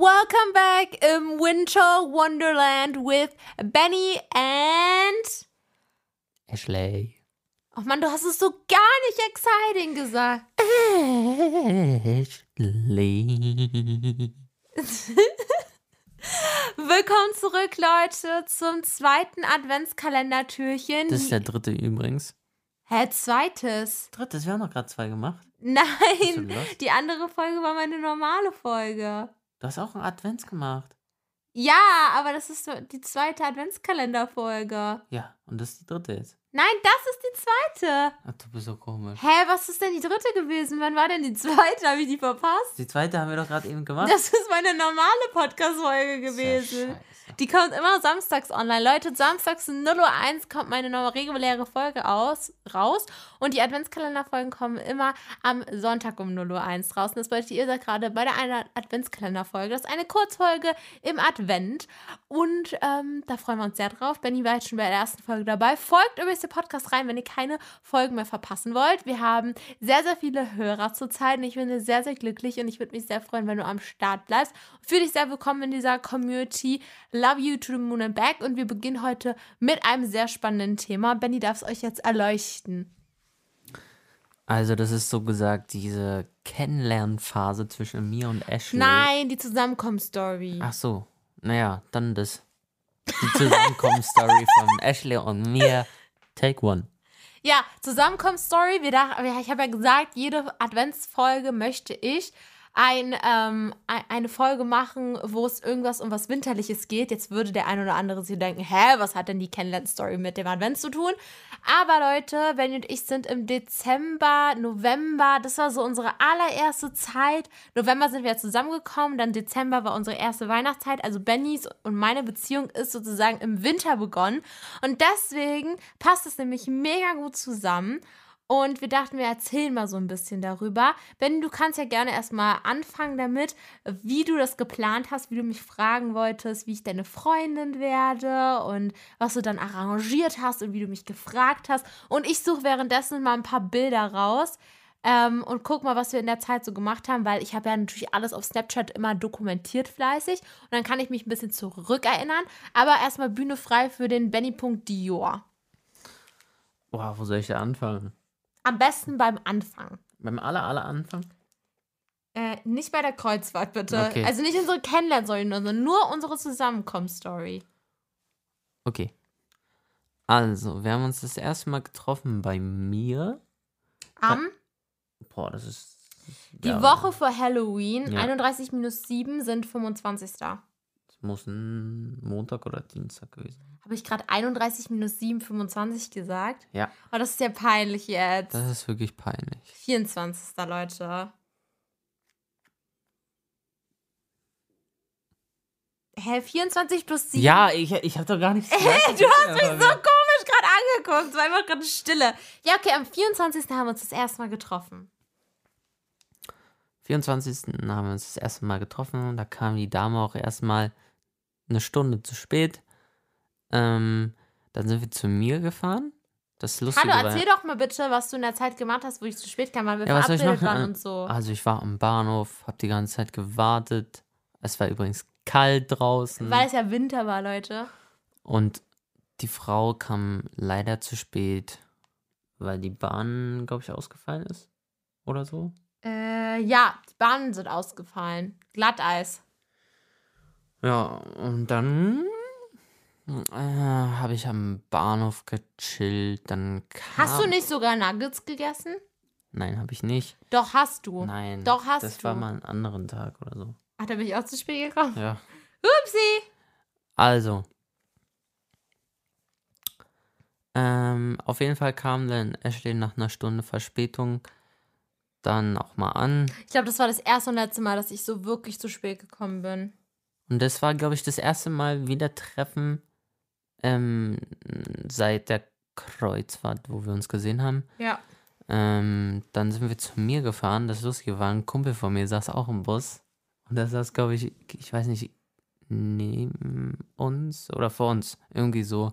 Welcome back im Winter Wonderland with Benny and. Ashley. Oh Mann, du hast es so gar nicht exciting gesagt. Ashley. Willkommen zurück, Leute, zum zweiten Adventskalender-Türchen. Das ist der dritte übrigens. Hä, zweites? Drittes, wir haben noch gerade zwei gemacht. Nein, die andere Folge war meine normale Folge. Du hast auch einen Advents gemacht. Ja, aber das ist die zweite Adventskalenderfolge. Ja, und das ist die dritte jetzt. Nein, das ist die zweite. Ach, du bist so komisch. Hä, was ist denn die dritte gewesen? Wann war denn die zweite? Habe ich die verpasst? Die zweite haben wir doch gerade eben gemacht. Das ist meine normale Podcast-Folge ja gewesen. scheiße. Die kommt immer samstags online. Leute, samstags um 0.01 Uhr kommt meine neue reguläre Folge aus, raus. Und die Adventskalenderfolgen kommen immer am Sonntag um 0.01 Uhr raus. Und das bedeutet, ihr seid gerade bei der Adventskalenderfolge. Das ist eine Kurzfolge im Advent. Und ähm, da freuen wir uns sehr drauf. Benny war jetzt schon bei der ersten Folge dabei. Folgt übrigens den Podcast rein, wenn ihr keine Folgen mehr verpassen wollt. Wir haben sehr, sehr viele Hörer zurzeit. Und ich bin sehr, sehr glücklich. Und ich würde mich sehr freuen, wenn du am Start bleibst. Fühl dich sehr willkommen in dieser Community. Love you to the moon and back. Und wir beginnen heute mit einem sehr spannenden Thema. Benny darf es euch jetzt erleuchten. Also, das ist so gesagt diese Kennenlernphase zwischen mir und Ashley. Nein, die Zusammenkommensstory. Ach so. Naja, dann das. Die Zusammenkommensstory von Ashley und mir. Take one. Ja, dach, ich habe ja gesagt, jede Adventsfolge möchte ich ein, ähm, ein- eine Folge machen, wo es irgendwas um was Winterliches geht. Jetzt würde der ein oder andere sich denken, hä, was hat denn die Kennenlern-Story mit dem Advent zu tun? Aber Leute, Benny und ich sind im Dezember, November, das war so unsere allererste Zeit. November sind wir ja zusammengekommen, dann Dezember war unsere erste Weihnachtszeit. Also Bennys und meine Beziehung ist sozusagen im Winter begonnen. Und deswegen passt es nämlich mega gut zusammen. Und wir dachten, wir erzählen mal so ein bisschen darüber. Ben, du kannst ja gerne erstmal anfangen damit, wie du das geplant hast, wie du mich fragen wolltest, wie ich deine Freundin werde und was du dann arrangiert hast und wie du mich gefragt hast. Und ich suche währenddessen mal ein paar Bilder raus ähm, und guck mal, was wir in der Zeit so gemacht haben, weil ich habe ja natürlich alles auf Snapchat immer dokumentiert fleißig und dann kann ich mich ein bisschen zurückerinnern. Aber erstmal Bühne frei für den Benny.dior. Wow, wo soll ich da anfangen? Am besten beim Anfang. Beim aller, aller Anfang? Äh, nicht bei der Kreuzfahrt, bitte. Okay. Also nicht unsere Kennenlernstory, sondern nur unsere Zusammenkommensstory. Okay. Also, wir haben uns das erste Mal getroffen bei mir. Am Boah, das ist. die ja, Woche vor Halloween, Ja. 31 minus 7 sind 25. Muss ein Montag oder Dienstag gewesen sein. Habe ich gerade 31 minus 7, 25 gesagt? Ja, Oh, das ist ja peinlich jetzt. das ist wirklich peinlich. 24. Leute. Hä, 24 plus 7? Ja, ich, ich habe doch gar nichts gesagt. du hast mich so komisch gerade angeguckt. Es war einfach gerade Stille. Ja, okay, am 24. haben wir uns das erste Mal getroffen. 24. haben wir uns das erste Mal getroffen. Da kam die Dame auch erstmal eine Stunde zu spät. Ähm, dann sind wir zu mir gefahren. Das Lustige Hallo, war, erzähl doch mal bitte, was du in der Zeit gemacht hast, wo ich zu spät kam, weil wir Ja, verabredet waren und so. Also ich war am Bahnhof, habe die ganze Zeit gewartet. Es war übrigens kalt draußen. Weil es ja Winter war, Leute. Und die Frau kam leider zu spät, weil die Bahn, glaube ich, ausgefallen ist. Oder so. Äh, ja, die Bahnen sind ausgefallen. Glatteis. Ja, und dann äh, habe ich am Bahnhof gechillt. Dann kam, Hast du nicht sogar Nuggets gegessen? Nein, habe ich nicht. Doch, hast du. Nein. Doch, hast das du. war mal einen anderen Tag oder so. Ach, da bin ich auch zu spät gekommen. Ja. Upsi. Also. Ähm, auf jeden Fall kam dann Ashley nach einer Stunde Verspätung dann auch mal an. Ich glaube, das war das erste und letzte Mal, dass ich so wirklich zu spät gekommen bin. Und das war, glaube ich, das erste Mal wieder Treffen ähm, seit der Kreuzfahrt, wo wir uns gesehen haben. Ja. Ähm, dann sind wir zu mir gefahren. Das Lustige war, ein Kumpel von mir saß auch im Bus. Und der saß, glaube ich, ich weiß nicht, neben uns oder vor uns. Irgendwie so.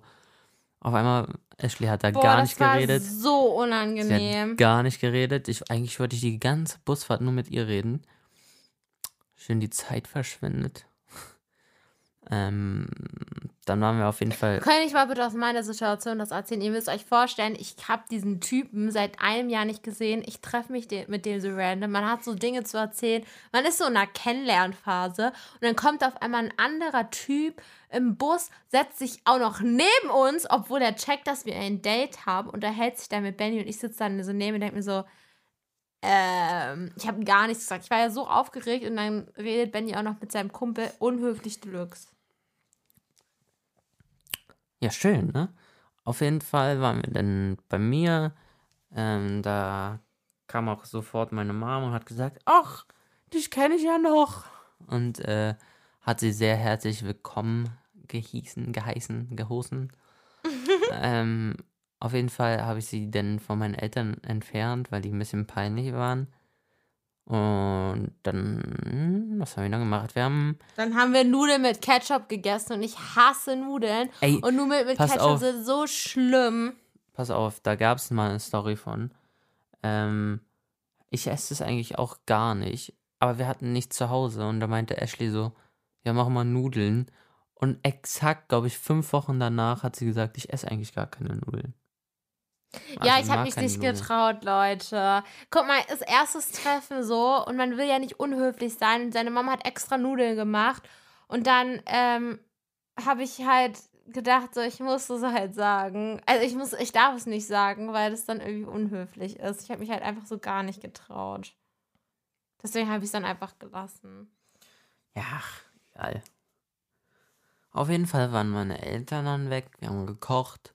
Auf einmal, Ashley hat da Boah, gar das nicht war geredet. so Sie unangenehm. hat gar nicht geredet. Ich, eigentlich wollte ich die ganze Busfahrt nur mit ihr reden. schön die Zeit verschwendet. Ähm, dann waren wir auf jeden Fall. Kann ich mal bitte aus meiner Situation das erzählen? Ihr müsst euch vorstellen, ich habe diesen Typen seit einem Jahr nicht gesehen. Ich treffe mich de mit dem so random. Man hat so Dinge zu erzählen. Man ist so in einer Kennenlernphase. Und dann kommt auf einmal ein anderer Typ im Bus, setzt sich auch noch neben uns, obwohl er checkt, dass wir ein Date haben. Und unterhält sich dann mit Benny. Und ich sitze dann so neben und denke mir so, ähm, ich habe gar nichts gesagt. Ich war ja so aufgeregt. Und dann redet Benny auch noch mit seinem Kumpel unhöflich Deluxe. Ja, schön, ne? Auf jeden Fall waren wir dann bei mir. Ähm, da kam auch sofort meine Mama und hat gesagt, ach, dich kenne ich ja noch. Und äh, hat sie sehr herzlich willkommen gehießen, geheißen, gehoßen. ähm, auf jeden Fall habe ich sie dann von meinen Eltern entfernt, weil die ein bisschen peinlich waren. Und dann, was haben wir dann gemacht? Wir haben. Dann haben wir Nudeln mit Ketchup gegessen und ich hasse Nudeln. Ey, und Nudeln mit Ketchup auf. sind so schlimm. Pass auf, da gab es mal eine Story von. Ähm, ich esse es eigentlich auch gar nicht, aber wir hatten nichts zu Hause und da meinte Ashley so, ja, mach mal Nudeln. Und exakt, glaube ich, fünf Wochen danach hat sie gesagt, ich esse eigentlich gar keine Nudeln. Ja, ich habe mich nicht Nudeln. getraut, Leute. Guck mal, das erstes Treffen so und man will ja nicht unhöflich sein. Und seine Mama hat extra Nudeln gemacht. Und dann ähm, habe ich halt gedacht, so, ich muss es halt sagen. Also ich muss, ich darf es nicht sagen, weil das dann irgendwie unhöflich ist. Ich habe mich halt einfach so gar nicht getraut. Deswegen habe ich es dann einfach gelassen. Ja, egal. Auf jeden Fall waren meine Eltern dann weg, wir haben gekocht.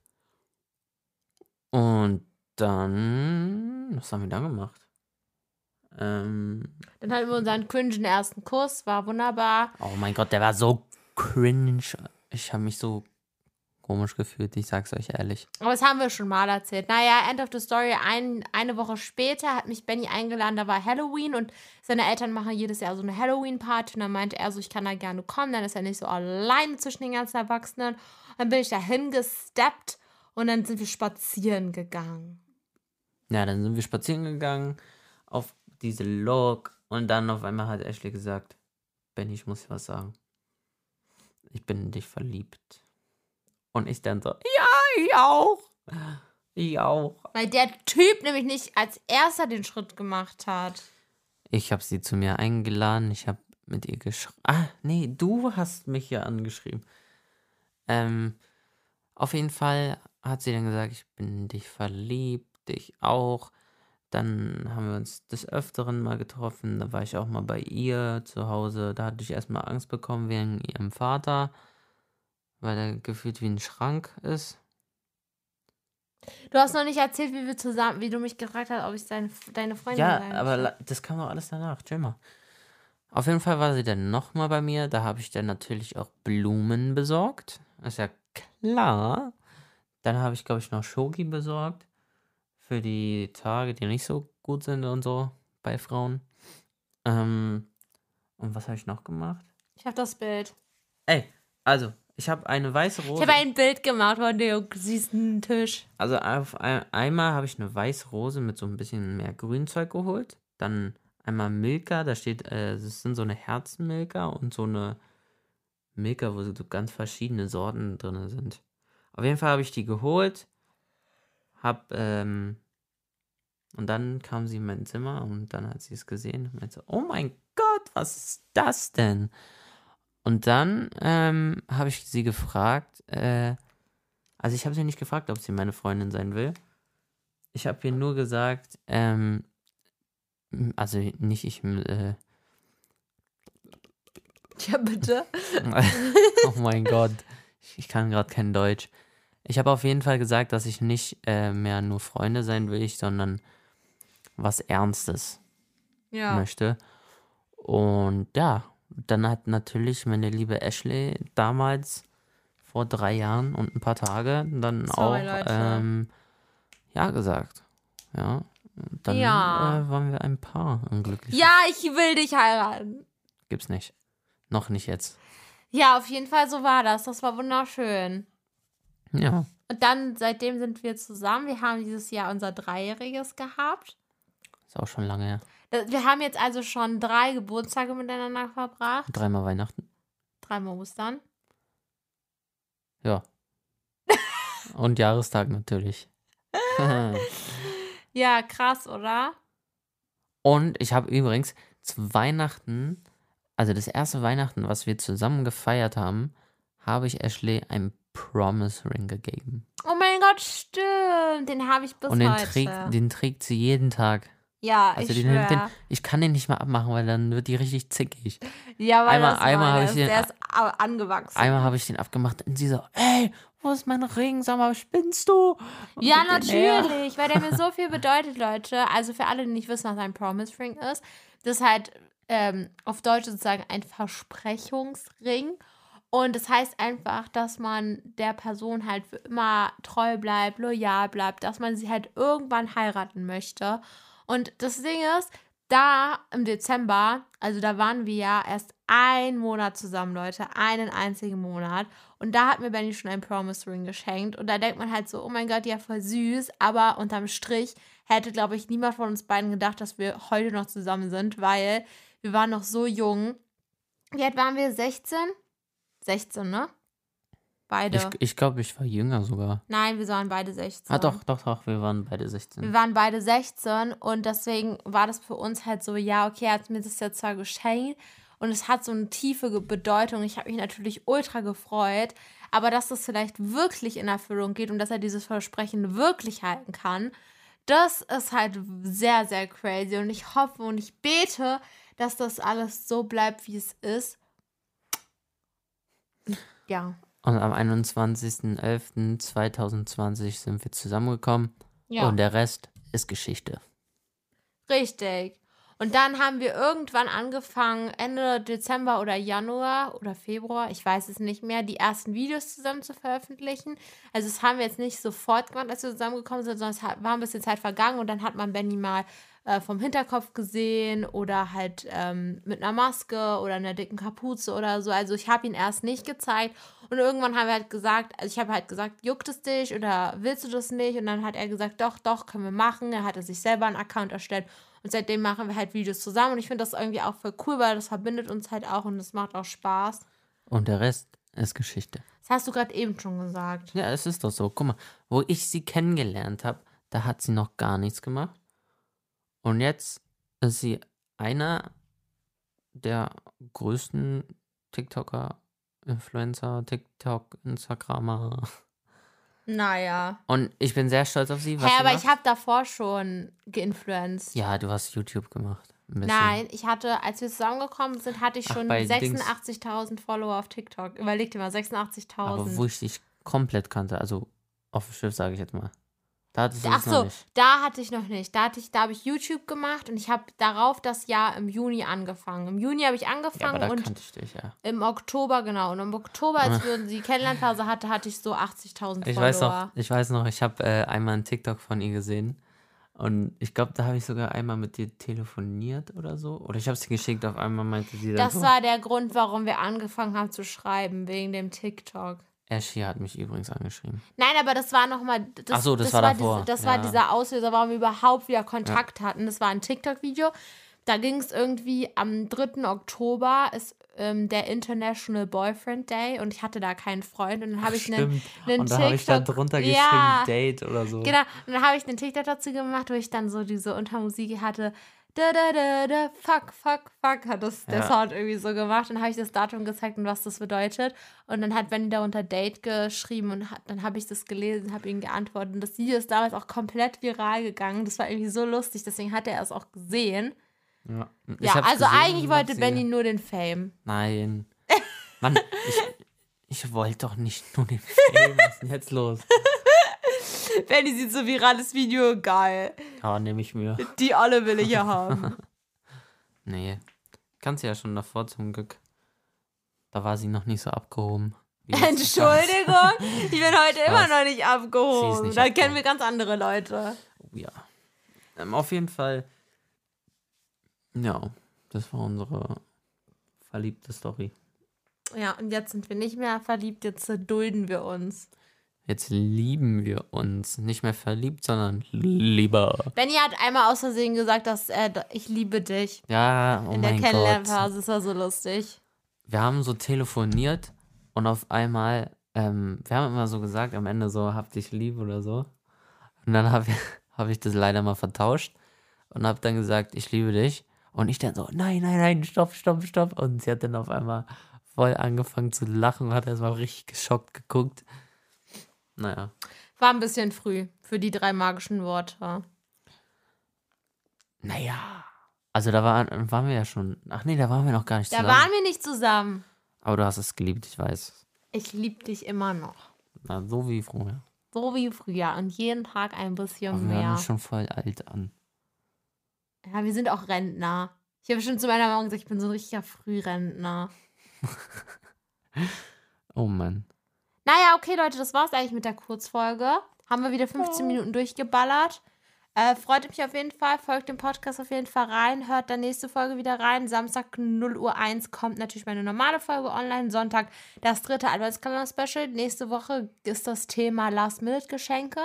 Und dann, was haben wir dann gemacht? Ähm, Dann hatten wir unseren cringen ersten Kuss, war wunderbar. oh mein Gott, der war so cringe. Ich habe mich so komisch gefühlt, ich sag's euch ehrlich. Aber das haben wir schon mal erzählt. Naja, End of the Story, ein, eine Woche später hat mich Benny eingeladen, da war Halloween und seine Eltern machen jedes Jahr so eine Halloween-Party und dann meinte er so, ich kann da gerne kommen, dann ist er nicht so alleine zwischen den ganzen Erwachsenen. Dann bin ich da hingesteppt und dann sind wir spazieren gegangen. Ja, dann sind wir spazieren gegangen auf diese Log und dann auf einmal hat Ashley gesagt, Benny, ich muss dir was sagen. Ich bin in dich verliebt. Und ich dann so, ja, ich auch. Ich auch. Weil der Typ nämlich nicht als erster den Schritt gemacht hat. Ich habe sie zu mir eingeladen, ich habe mit ihr geschrieben. Ah, nee, du hast mich ja angeschrieben. Ähm, auf jeden Fall hat sie dann gesagt, ich bin in dich verliebt, dich auch. Dann haben wir uns des Öfteren mal getroffen. Da war ich auch mal bei ihr zu Hause. Da hatte ich erstmal Angst bekommen wegen ihrem Vater, weil er gefühlt wie ein Schrank ist. Du hast noch nicht erzählt, wie wir zusammen, wie du mich gefragt hast, ob ich deine, deine Freundin Ja, sein aber möchte. la- das kam doch alles danach. Chill mal. Auf jeden Fall war sie dann nochmal bei mir. Da habe ich dann natürlich auch Blumen besorgt. Ist ja klar. Dann habe ich, glaube ich, noch Schoki besorgt. Für die Tage, die nicht so gut sind und so bei Frauen. Ähm, und was habe ich noch gemacht? Ich habe das Bild. Ey, also, ich habe eine weiße Rose. Ich habe ein Bild gemacht von dem süßen Tisch. Also auf ein, einmal habe ich eine weiße Rose mit so ein bisschen mehr Grünzeug geholt. Dann einmal Milka, da steht, äh, das sind so eine Herzenmilka und so eine Milka, wo so ganz verschiedene Sorten drin sind. Auf jeden Fall habe ich die geholt. Hab, ähm, und dann kam sie in mein Zimmer und dann hat sie es gesehen und meinte, oh mein Gott, was ist das denn? Und dann ähm, habe ich sie gefragt, äh, also ich habe sie nicht gefragt, ob sie meine Freundin sein will. Ich habe ihr nur gesagt, ähm, also nicht ich, äh, Ja, bitte. oh mein Gott, ich, kann gerade kein Deutsch. Ich habe auf jeden Fall gesagt, dass ich nicht äh, mehr nur Freunde sein will, ich, sondern was Ernstes Ja. möchte. Und ja, dann hat natürlich meine liebe Ashley damals vor drei Jahren und ein paar Tage dann Sorry, auch Leute. ähm, ja gesagt. Ja. Und Dann Ja. Äh, waren wir ein Paar unglücklich. Ja, ich will dich heiraten. Gibt's nicht. Noch nicht jetzt. Ja, auf jeden Fall so war das. Das war wunderschön. Ja. Und dann, seitdem sind wir zusammen. Wir haben dieses Jahr unser Dreijähriges gehabt. Ist auch schon lange her. Da- Wir haben jetzt also schon drei Geburtstage miteinander verbracht. Dreimal Weihnachten. Dreimal Ostern. Ja. Und Jahrestag natürlich. Ja, krass, oder? Und ich habe übrigens zu Weihnachten, also das erste Weihnachten, was wir zusammen gefeiert haben, habe ich Ashley einen Promise Ring gegeben. Oh mein Gott, stimmt. Den habe ich bis Und den heute. trägt, den trägt sie jeden Tag. ja, Also ich den, den, ich kann den nicht mal abmachen, weil dann wird die richtig zickig. Ja, weil einmal- das einmal habe ich den- Der ist angewachsen. Einmal habe ich den abgemacht und sie so, ey, wo ist mein Ring? Sag mal, spinnst du? Und Ja, natürlich, weil der mir so viel bedeutet, Leute. Also für alle, die nicht wissen, was ein Promise Ring ist, das ist halt ähm, auf Deutsch sozusagen ein Versprechungsring. Und das heißt einfach, dass man der Person halt für immer treu bleibt, loyal bleibt, dass man sie halt irgendwann heiraten möchte. Und das Ding ist, da im Dezember, also da waren wir ja erst einen Monat zusammen, Leute, einen einzigen Monat. Und da hat mir Benny schon ein Promise Ring geschenkt. Und da denkt man halt so, oh mein Gott, ja, voll süß. Aber unterm Strich hätte, glaube ich, niemand von uns beiden gedacht, dass wir heute noch zusammen sind, weil wir waren noch so jung. Wie alt waren wir? 16? 16, ne? Beide. Ich, ich glaube, ich war jünger sogar. Nein, wir waren beide 16. Ah, doch, doch, doch, wir waren beide Wir 16. waren beide 16 und deswegen war das für uns halt so, ja, okay, er hat mir das jetzt zwar geschenkt und es hat so eine tiefe Bedeutung. Ich habe mich natürlich ultra gefreut, aber dass das vielleicht wirklich in Erfüllung geht und dass er dieses Versprechen wirklich halten kann, das ist halt sehr, sehr crazy und ich hoffe und ich bete, dass das alles so bleibt, wie es ist. Ja. Und am 21.11.2020 sind wir zusammengekommen. Ja. Und der Rest ist Geschichte. Richtig. Und dann haben wir irgendwann angefangen, Ende Dezember oder Januar oder Februar, ich weiß es nicht mehr, die ersten Videos zusammen zu veröffentlichen. Also das haben wir jetzt nicht sofort gemacht, als wir zusammengekommen sind, sondern es war ein bisschen Zeit vergangen und dann hat man Benny mal äh, vom Hinterkopf gesehen oder halt ähm, mit einer Maske oder einer dicken Kapuze oder so. Also ich habe ihn erst nicht gezeigt und irgendwann haben wir halt gesagt, also ich habe halt gesagt, juckt es dich oder willst du das nicht? Und dann hat er gesagt, doch, doch, können wir machen. Er hatte sich selber einen Account erstellt und seitdem machen wir halt Videos zusammen und ich finde das irgendwie auch voll cool, weil das verbindet uns halt auch und es macht auch Spaß. Und der Rest ist Geschichte. Das hast du gerade eben schon gesagt. Ja, es ist doch so. Guck mal, wo ich sie kennengelernt habe, da hat sie noch gar nichts gemacht. Und jetzt ist sie einer der größten TikToker, Influencer, TikTok, Instagrammer. Naja. Und ich bin sehr stolz auf sie. Hä, sie aber ich habe davor schon geinfluenced. Ja, du hast YouTube gemacht. Nein, ich hatte, als wir zusammengekommen sind, hatte ich schon bei Dings. 86.000 Follower auf TikTok. Überleg dir mal, Aber 86.000. wo ich dich komplett kannte, also auf dem Schiff, sage ich jetzt mal. Da hattest du Ach es noch so, nicht. da hatte ich noch nicht. Da hatte ich, da habe ich YouTube gemacht und ich habe darauf das Jahr im Juni angefangen. Im Juni habe ich Ja, angefangen da und dich, ja. im Oktober, genau. Und im Oktober, als wir die Kennenlernphase hatte, hatte ich so 80.000 Ich Follower. weiß noch, ich weiß noch, ich habe äh, einmal einen TikTok von ihr gesehen. Und ich glaube, da habe ich sogar einmal mit dir telefoniert oder so. Oder ich habe sie geschickt, auf einmal meinte sie dann Das so. war der Grund, warum wir angefangen haben zu schreiben, wegen dem TikTok. Ashley hat mich übrigens angeschrieben. Nein, aber das war nochmal. Ach so, das war davor. Diese, das war Ja. dieser Auslöser, warum wir überhaupt wieder Kontakt hatten. Das war ein TikTok-Video. Da ging es irgendwie am 3. Oktober ist ähm, der International Boyfriend Day und ich hatte da keinen Freund und dann habe ich einen, einen Und da habe ich dann TikTok- drunter geschrieben, Ja. Date oder so. Genau, und dann habe ich einen TikTok dazu gemacht, wo ich dann so diese Untermusik hatte. Da, da, da, da, fuck, fuck, fuck, hat das der Ja. Sound irgendwie so gemacht. Dann habe ich das Datum gezeigt und was das bedeutet. Und dann hat Benny darunter Date geschrieben und hat, dann habe ich das gelesen, habe ihm geantwortet. Und das Video ist damals auch komplett viral gegangen. Das war irgendwie so lustig, deswegen hat er es auch gesehen. Ja, ja, also gesehen eigentlich wollte Benny nur den Fame. Nein. Mann, ich, ich wollte doch nicht nur den Fame. Was ist denn jetzt los? Benny sieht so virales Video, geil. Ja, nehme ich mir. Die alle will ich ja haben. Nee. Kannst ja schon davor zum Glück. Da war sie noch nicht so abgehoben. Entschuldigung, ich bin heute immer noch nicht abgehoben. nicht da abgehoben. kennen wir ganz andere Leute. Oh, ja. Ähm, auf jeden Fall. Ja, das war unsere verliebte Story. Ja, und jetzt sind wir nicht mehr verliebt, jetzt dulden wir uns. Jetzt lieben wir uns. Nicht mehr verliebt, sondern lieber. Benny hat einmal aus Versehen gesagt, dass er, ich liebe dich. Ja, oh In der mein Gott. Kennenlernphase ist war so lustig. Wir haben so telefoniert und auf einmal, ähm, wir haben immer so gesagt, am Ende so, hab dich lieb oder so. Und dann habe ich, hab ich das leider mal vertauscht und habe dann gesagt, ich liebe dich. Und ich dann so, nein, nein, nein, stopp, stopp, stopp. Und sie hat dann auf einmal voll angefangen zu lachen und hat erstmal richtig geschockt geguckt. Naja. War ein bisschen früh für die drei magischen Worte. Naja. Also da waren, waren wir ja schon. Ach nee, da waren wir noch gar nicht Da zusammen. waren wir nicht zusammen. Aber du hast es geliebt, ich weiß. Ich liebe dich immer noch. Na, so wie früher. So wie früher und jeden Tag ein bisschen Aber wir mehr. uns schon voll alt an. Ja, wir sind auch Rentner. Ich habe schon zu meiner Mama gesagt, ich bin so ein richtiger Frührentner. Oh Mann. Naja, okay, Leute, das war's eigentlich mit der Kurzfolge. Haben wir wieder 15 Minuten durchgeballert. Äh, freut mich auf jeden Fall. Folgt dem Podcast auf jeden Fall rein. Hört dann nächste Folge wieder rein. Samstag 0 Uhr 1 kommt natürlich meine normale Folge online. Sonntag das dritte Adventskalender-Special. Nächste Woche ist das Thema Last-Minute-Geschenke.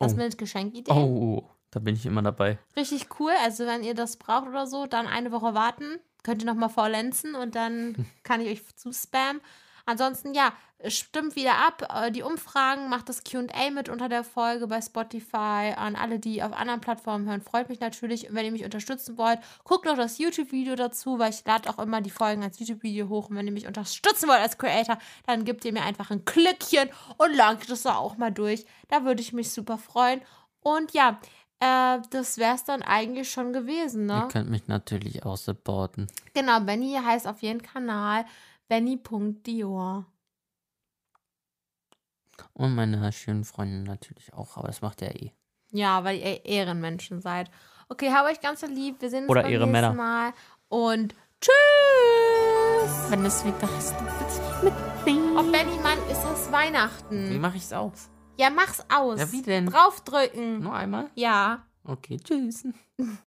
Last-Minute-Geschenkideen. Oh, da bin ich immer dabei. Richtig cool. Also, wenn ihr das braucht oder so, dann eine Woche warten. Könnt ihr nochmal faulenzen und dann kann ich euch zuspammen. Ansonsten, ja, stimmt wieder ab. Äh, Die Umfragen, macht das QA mit unter der Folge bei Spotify. An alle, die auf anderen Plattformen hören, freut mich natürlich. Und wenn ihr mich unterstützen wollt, guckt noch das YouTube-Video dazu, weil ich lade auch immer die Folgen als YouTube-Video hoch. Und wenn ihr mich unterstützen wollt als Creator, dann gebt ihr mir einfach ein Klickchen und langt das da auch mal durch. Da würde ich mich super freuen. Und ja, äh, das wäre es dann eigentlich schon gewesen, Ihr ne? könnt mich natürlich auch supporten. Genau, Benny heißt auf jeden Kanal Benny.dior. Und meine schönen Freunde natürlich auch. Aber das macht er eh. Ja, weil ihr Ehrenmenschen seid. Okay, hab euch ganz so lieb. Wir sehen uns Oder beim nächsten Männer. Mal. Und tschüss! Wenn es wieder ist, mit Oh, Benny, Mann, ist es Wie Weihnachten? mache ich's aus? Ja, mach's aus. Ja, wie denn? Draufdrücken. Nur einmal? Ja. Okay, tschüss.